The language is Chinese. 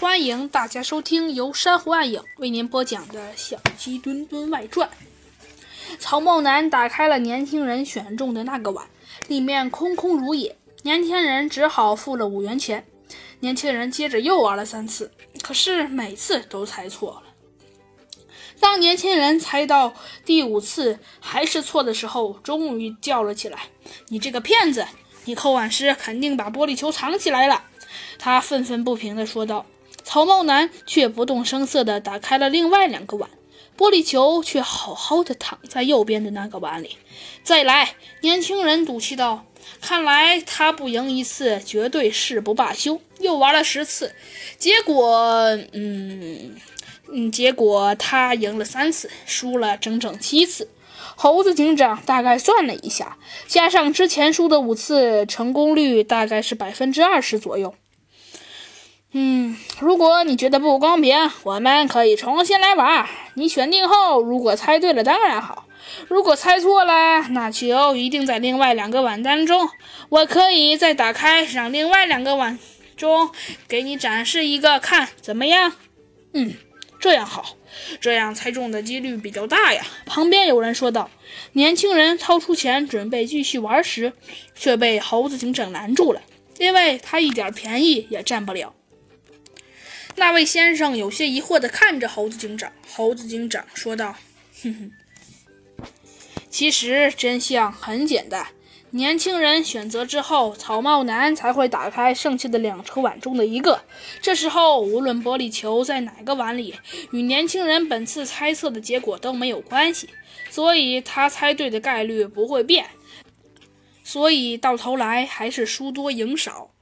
欢迎大家收听由珊瑚暗影为您播讲的《小鸡墩墩外传》。曹茂南打开了年轻人选中的那个碗，里面空空如也。年轻人只好付了五元钱。年轻人接着又玩了三次，可是每次都猜错了。当年轻人猜到第五次还是错的时候，终于叫了起来：“你这个骗子！你扣碗时肯定把玻璃球藏起来了。”他愤愤不平地说道。曹茂南却不动声色地打开了另外两个碗，玻璃球却好好的躺在右边的那个碗里。再来，年轻人赌气道：“看来他不赢一次，绝对誓不罢休。”又玩了十次，结果，嗯。嗯，结果他赢了三次，输了整整七次。猴子警长大概算了一下，加上之前输的五次，成功率大概是百分之二十左右。嗯，如果你觉得不公平，我们可以重新来玩。你选定后，如果猜对了当然好，如果猜错了，那球一定在另外两个碗当中。我可以再打开，让另外两个碗中给你展示一个，看怎么样？嗯。这样好，这样猜中的几率比较大呀。旁边有人说道。年轻人掏出钱准备继续玩时，却被猴子警长拦住了，因为他一点便宜也占不了。那位先生有些疑惑地看着猴子警长。猴子警长说道：“哼哼，其实真相很简单。”年轻人选择之后，草帽男才会打开剩下的两个碗中的一个。这时候，无论玻璃球在哪个碗里，与年轻人本次猜测的结果都没有关系，所以他猜对的概率不会变。所以到头来还是输多赢少。